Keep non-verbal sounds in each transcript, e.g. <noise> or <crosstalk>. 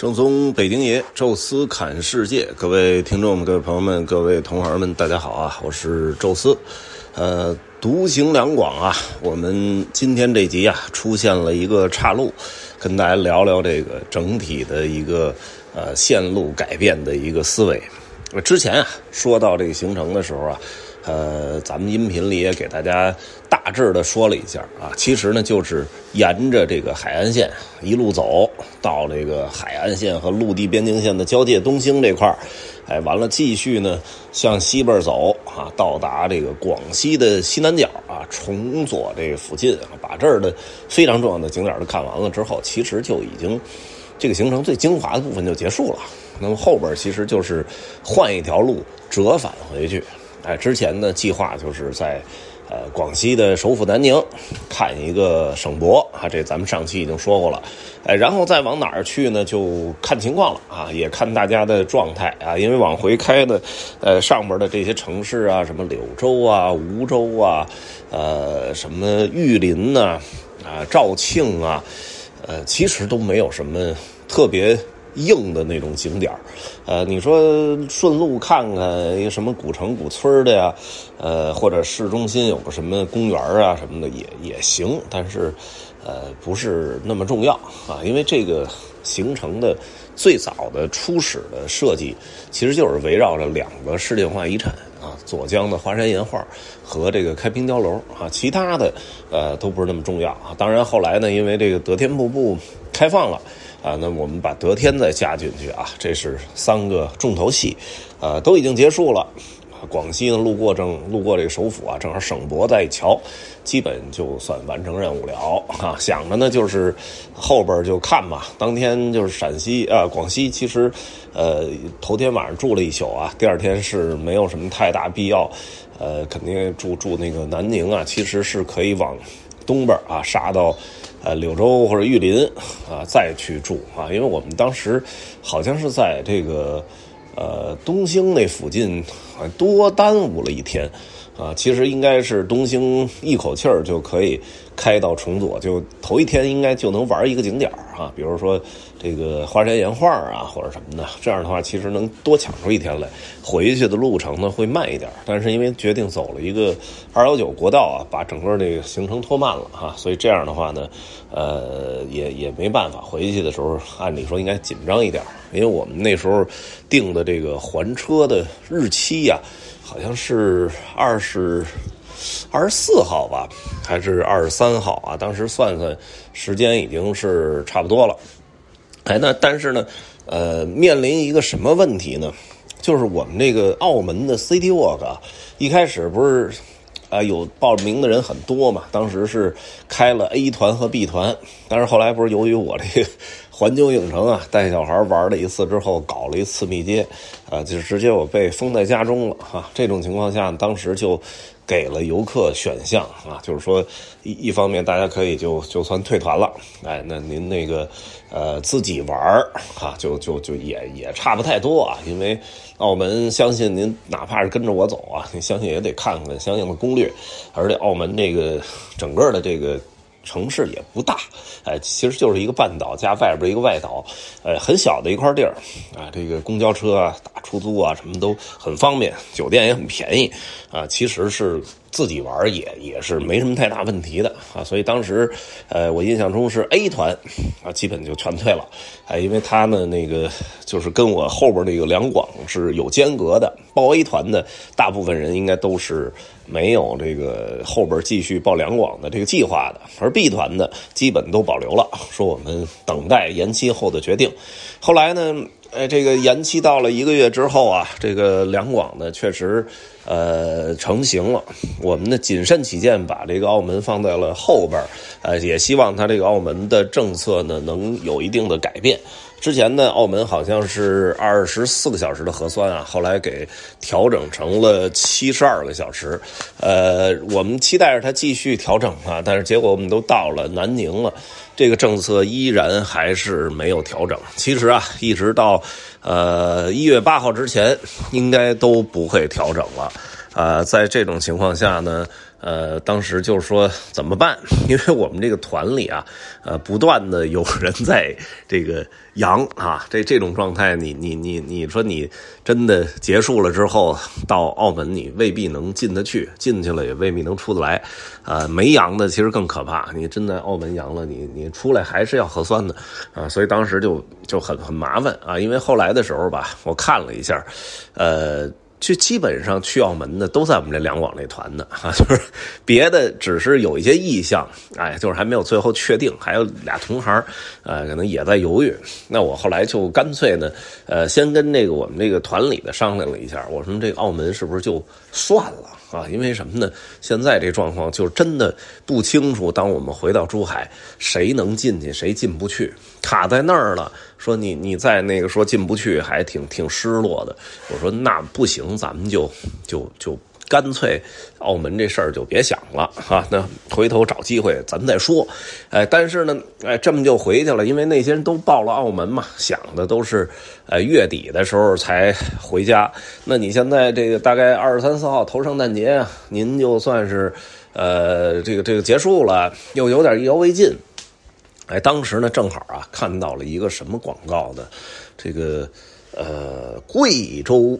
正宗北京爷，宙斯侃世界，各位听众们、各位朋友们、各位同行们，大家好啊！我是宙斯。呃，独行两广啊，我们今天这集啊出现了一个岔路，跟大家聊聊这个整体的一个呃线路改变的一个思维。之前啊说到这个行程的时候啊。呃，咱们音频里也给大家大致的说了一下啊，其实呢就是沿着这个海岸线一路走到这个海岸线和陆地边境线的交界东兴这块，哎，完了继续呢向西边走啊，到达这个广西的西南角啊，崇左这个附近啊，把这儿的非常重要的景点都看完了之后，其实就已经这个行程最精华的部分就结束了。那么后边其实就是换一条路折返回去。哎，之前的计划就是在，呃，广西的首府南宁看一个省博啊，这咱们上期已经说过了。哎，然后再往哪儿去呢？就看情况了啊，也看大家的状态啊。因为往回开的，呃，上边的这些城市啊，什么柳州啊、梧州啊，呃，什么玉林呐，啊，肇庆啊，呃，其实都没有什么特别。硬的那种景点呃，你说顺路看看一个什么古城古村的呀，呃，或者市中心有个什么公园啊什么的也也行，但是，呃，不是那么重要啊，因为这个行程的最早的初始的设计，其实就是围绕着两个世界文化遗产啊，左江的华山岩画和这个开平碉楼啊，其他的呃都不是那么重要啊。当然后来呢，因为这个德天瀑布开放了。啊，那我们把德天再加进去啊，这是三个重头戏，呃，都已经结束了。广西呢，路过正路过这个首府啊，正好省博在一瞧，基本就算完成任务了啊。想着呢，就是后边就看吧。当天就是陕西啊，广西其实呃头天晚上住了一宿啊，第二天是没有什么太大必要，呃，肯定住住那个南宁啊，其实是可以往东边啊杀到。呃，柳州或者玉林啊，再去住啊，因为我们当时好像是在这个呃东兴那附近，多耽误了一天啊。其实应该是东兴一口气儿就可以开到崇左，就头一天应该就能玩一个景点啊，比如说。这个花山岩画啊，或者什么的，这样的话其实能多抢出一天来。回去的路程呢会慢一点，但是因为决定走了一个二幺九国道啊，把整个这个行程拖慢了哈，所以这样的话呢，呃，也也没办法。回去的时候按理说应该紧张一点，因为我们那时候定的这个还车的日期呀，好像是二十二十四号吧，还是二十三号啊？当时算算时间已经是差不多了。哎，那但是呢，呃，面临一个什么问题呢？就是我们这个澳门的 City Walk 啊，一开始不是啊有报名的人很多嘛，当时是开了 A 团和 B 团，但是后来不是由于我这个环球影城啊带小孩玩了一次之后，搞了一次密接，啊，就直接我被封在家中了哈。这种情况下，当时就。给了游客选项啊，就是说一一方面大家可以就就算退团了，哎，那您那个呃自己玩儿啊，就就就也也差不太多啊，因为澳门相信您哪怕是跟着我走啊，您相信也得看看相应的攻略，而且澳门这个整个的这个。城市也不大，哎，其实就是一个半岛加外边一个外岛，呃，很小的一块地儿，啊，这个公交车啊、打出租啊，什么都很方便，酒店也很便宜，啊，其实是。自己玩也也是没什么太大问题的啊，所以当时，呃，我印象中是 A 团，啊，基本就全退了，哎，因为他呢那个就是跟我后边那个两广是有间隔的，报 A 团的大部分人应该都是没有这个后边继续报两广的这个计划的，而 B 团的基本都保留了，说我们等待延期后的决定。后来呢，哎，这个延期到了一个月之后啊，这个两广呢确实。呃，成型了。我们呢谨慎起见，把这个澳门放在了后边呃，也希望它这个澳门的政策呢能有一定的改变。之前呢，澳门好像是二十四个小时的核酸啊，后来给调整成了七十二个小时。呃，我们期待着它继续调整啊，但是结果我们都到了南宁了，这个政策依然还是没有调整。其实啊，一直到。呃，一月八号之前应该都不会调整了。呃，在这种情况下呢。呃，当时就是说怎么办？<laughs> 因为我们这个团里啊，呃，不断的有人在这个阳啊，这这种状态，你你你你说你真的结束了之后到澳门，你未必能进得去，进去了也未必能出得来。呃，没阳的其实更可怕，你真的澳门阳了，你你出来还是要核酸的啊，所以当时就就很很麻烦啊。因为后来的时候吧，我看了一下，呃。就基本上去澳门的都在我们这两广这团的啊，<laughs> 就是别的只是有一些意向，哎，就是还没有最后确定。还有俩同行，呃，可能也在犹豫。那我后来就干脆呢，呃，先跟这个我们这个团里的商量了一下，我说这个澳门是不是就算了？啊，因为什么呢？现在这状况就真的不清楚。当我们回到珠海，谁能进去，谁进不去，卡在那儿了。说你你在那个说进不去，还挺挺失落的。我说那不行，咱们就就就。干脆，澳门这事儿就别想了啊！那回头找机会咱们再说。哎，但是呢，哎，这么就回去了，因为那些人都报了澳门嘛，想的都是，呃，月底的时候才回家。那你现在这个大概二十三四号头圣诞节啊，您就算是，呃，这个这个结束了，又有点意犹未尽。哎，当时呢，正好啊，看到了一个什么广告的，这个，呃，贵州。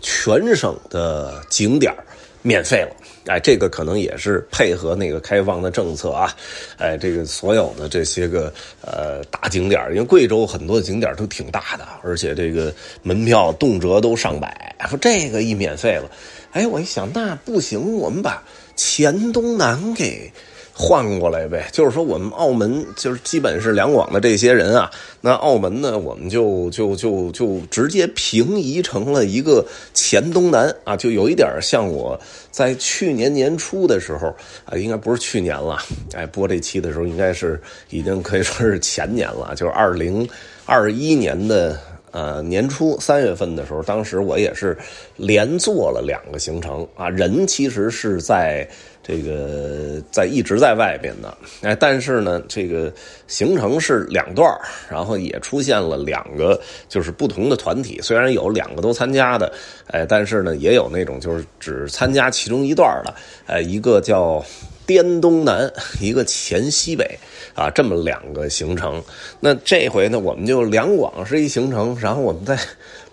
全省的景点免费了，哎，这个可能也是配合那个开放的政策啊，哎，这个所有的这些个呃大景点因为贵州很多景点都挺大的，而且这个门票动辄都上百，说这个一免费了，哎，我一想那不行，我们把黔东南给。换过来呗，就是说我们澳门就是基本是两广的这些人啊，那澳门呢，我们就就就就直接平移成了一个黔东南啊，就有一点像我在去年年初的时候啊，应该不是去年了，哎，播这期的时候应该是已经可以说是前年了，就是二零二一年的。呃，年初三月份的时候，当时我也是连做了两个行程啊。人其实是在这个在一直在外边的，哎，但是呢，这个行程是两段然后也出现了两个就是不同的团体。虽然有两个都参加的，哎，但是呢，也有那种就是只参加其中一段的，哎，一个叫滇东南，一个黔西北。啊，这么两个行程，那这回呢，我们就两广是一行程，然后我们再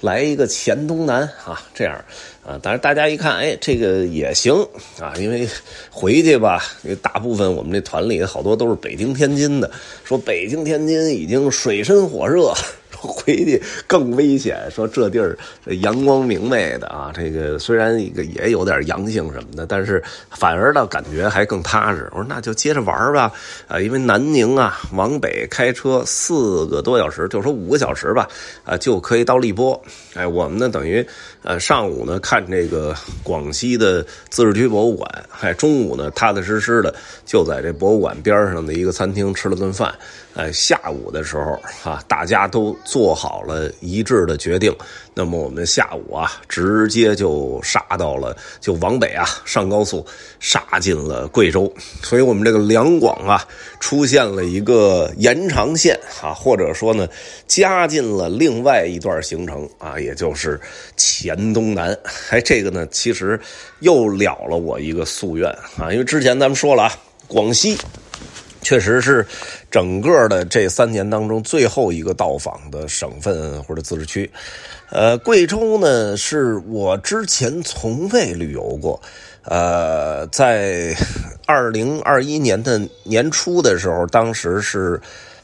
来一个黔东南啊，这样啊，但是大家一看，哎，这个也行啊，因为回去吧，大部分我们这团里好多都是北京、天津的，说北京、天津已经水深火热。回去更危险，说这地儿阳光明媚的啊，这个虽然一个也有点阳性什么的，但是反而倒感觉还更踏实。我说那就接着玩吧，啊，因为南宁啊往北开车四个多小时，就说五个小时吧，啊就可以到荔波。哎，我们呢等于呃上午呢看这个广西的自治区博物馆，哎中午呢踏踏实实的就在这博物馆边上的一个餐厅吃了顿饭。哎，下午的时候啊，大家都做好了一致的决定。那么我们下午啊，直接就杀到了，就往北啊，上高速杀进了贵州。所以我们这个两广啊，出现了一个延长线啊，或者说呢，加进了另外一段行程啊，也就是黔东南。哎，这个呢，其实又了了我一个夙愿啊，因为之前咱们说了啊，广西。确实是整个的这三年当中最后一个到访的省份或者自治区，呃，贵州呢是我之前从未旅游过，呃，在 <laughs> 二零二一年的年初的时候，当时是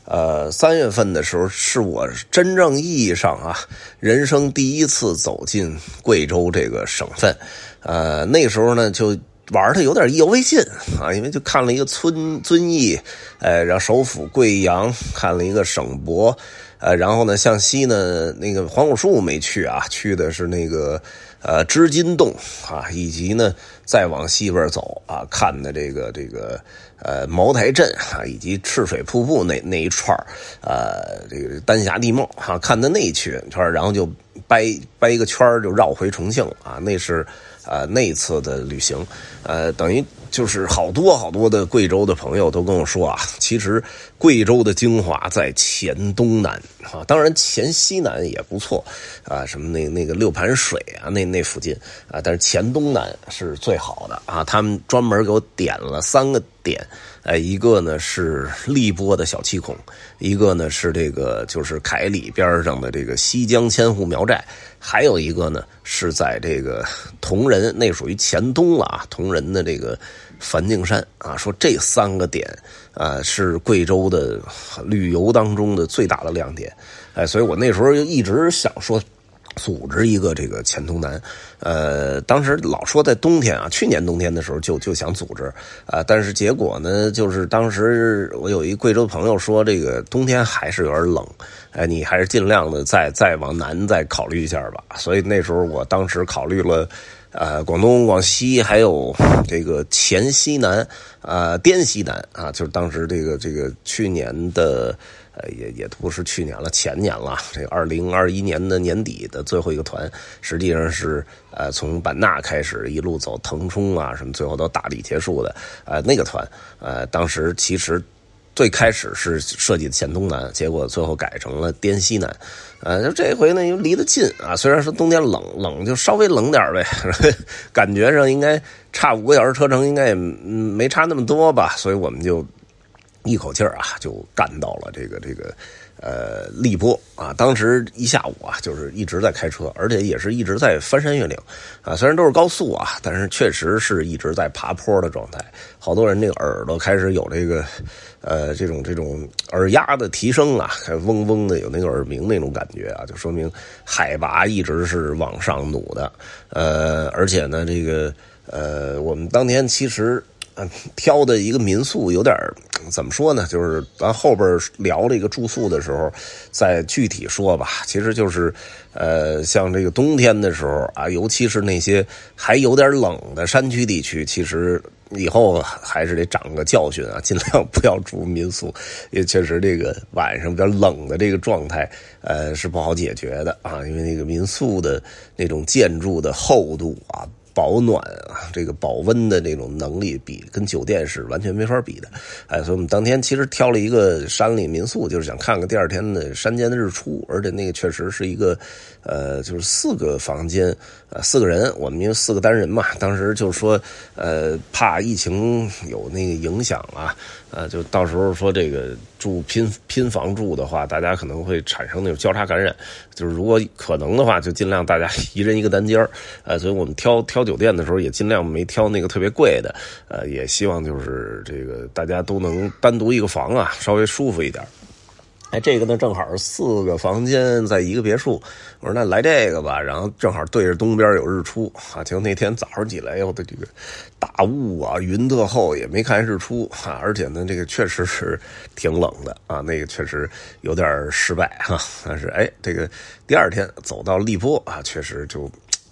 呃三月份的时候，是我真正意义上啊人生第一次走进贵州这个省份，呃，那时候呢就。玩的有点意犹未尽啊，因为就看了一个村遵义，呃，然后首府贵阳看了一个省博，呃，然后呢向西呢那个黄果树没去啊，去的是那个呃织金洞啊，以及呢再往西边走啊看的这个这个呃茅台镇啊，以及赤水瀑布那那一串呃这个丹霞地貌哈，看的那一圈，然后就掰掰一个圈就绕回重庆啊，那是。呃，那次的旅行，呃，等于就是好多好多的贵州的朋友都跟我说啊，其实贵州的精华在黔东南啊，当然黔西南也不错啊，什么那那个六盘水啊，那那附近啊，但是黔东南是最好的啊。他们专门给我点了三个点，哎，一个呢是荔波的小七孔，一个呢是这个就是凯里边上的这个西江千户苗寨，还有一个呢是在这个铜仁，那属于黔东了啊，铜仁的这个。梵净山啊，说这三个点啊是贵州的旅游当中的最大的亮点，哎，所以我那时候就一直想说组织一个这个黔东南，呃，当时老说在冬天啊，去年冬天的时候就就想组织啊，但是结果呢，就是当时我有一贵州朋友说这个冬天还是有点冷，哎，你还是尽量的再再往南再考虑一下吧，所以那时候我当时考虑了。呃，广东、广西还有这个黔西南，啊，滇西南啊，就是当时这个这个去年的，呃，也也不是去年了，前年了，<laughs> 这二零二一年的年底的最后一个团，实际上是呃从版纳开始一路走腾冲啊，什么最后到大理结束的，呃，那个团，呃，当时其实。最开始是设计的黔东南，结果最后改成了滇西南，呃，就这回呢又离得近啊，虽然说冬天冷，冷就稍微冷点呗，<laughs> 感觉上应该差五个小时车程，应该也没差那么多吧，所以我们就一口气啊就干到了这个这个。呃，荔波啊，当时一下午啊，就是一直在开车，而且也是一直在翻山越岭啊。虽然都是高速啊，但是确实是一直在爬坡的状态。好多人那个耳朵开始有这个，呃，这种这种耳压的提升啊，嗡嗡的有那个耳鸣那种感觉啊，就说明海拔一直是往上努的。呃，而且呢，这个呃，我们当天其实。挑的一个民宿有点怎么说呢？就是咱后边聊这个住宿的时候再具体说吧。其实就是，呃，像这个冬天的时候啊，尤其是那些还有点冷的山区地区，其实以后还是得长个教训啊，尽量不要住民宿，也确实这个晚上比较冷的这个状态，呃，是不好解决的啊，因为那个民宿的那种建筑的厚度啊。保暖啊，这个保温的这种能力比跟酒店是完全没法比的，哎，所以我们当天其实挑了一个山里民宿，就是想看看第二天的山间的日出，而且那个确实是一个，呃，就是四个房间，呃，四个人，我们因为四个单人嘛，当时就是说，呃，怕疫情有那个影响啊。呃，就到时候说这个住拼拼房住的话，大家可能会产生那种交叉感染。就是如果可能的话，就尽量大家一人一个单间。呃，所以我们挑挑酒店的时候也尽量没挑那个特别贵的。呃，也希望就是这个大家都能单独一个房啊，稍微舒服一点。哎，这个呢正好四个房间在一个别墅，我说那来这个吧，然后正好对着东边有日出啊。结果那天早上起来，我的这个大雾啊，云特厚，也没看日出啊。而且呢，这个确实是挺冷的啊，那个确实有点失败哈。但是哎，这个第二天走到荔波啊，确实就。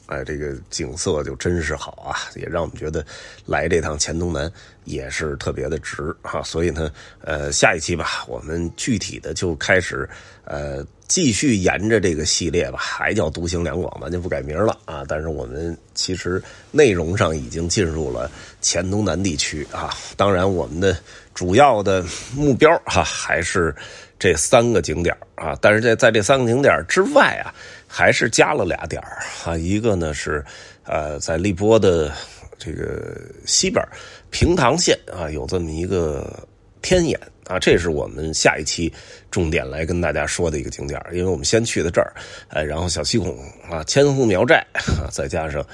哎，这个景色就真是好啊，也让我们觉得来这趟黔东南也是特别的值哈。所以呢，呃，下一期吧，我们具体的就开始呃继续沿着这个系列吧，还叫独行两广，咱就不改名了啊。但是我们其实内容上已经进入了黔东南地区啊。当然，我们的主要的目标哈还是这三个景点啊。但是在在这三个景点之外啊。还是加了俩点儿啊，一个呢是，呃，在荔波的这个西边平塘县啊，有这么一个天眼啊，这是我们下一期重点来跟大家说的一个景点因为我们先去的这儿，呃，然后小七孔啊，千户苗寨啊，再加上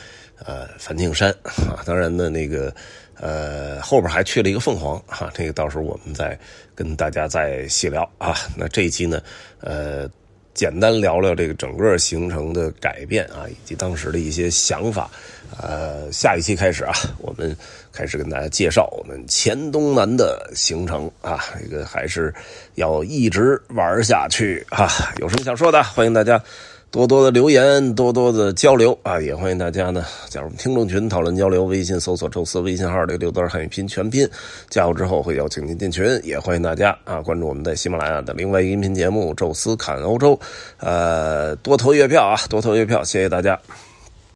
呃梵净山啊，当然呢那个呃后边还去了一个凤凰啊，这个到时候我们再跟大家再细聊啊。那这一期呢，呃。简单聊聊这个整个行程的改变啊，以及当时的一些想法。呃，下一期开始啊，我们开始跟大家介绍我们黔东南的行程啊，这个还是要一直玩下去啊。有什么想说的，欢迎大家。多多的留言，多多的交流啊！也欢迎大家呢加入听众群讨论交流。微信搜索“宙斯”微信号，这六字汉语拼全拼，加入之后会邀请您进群。也欢迎大家啊关注我们在喜马拉雅的另外音频节目《宙斯侃欧洲》。呃，多投月票啊，多投月票，谢谢大家。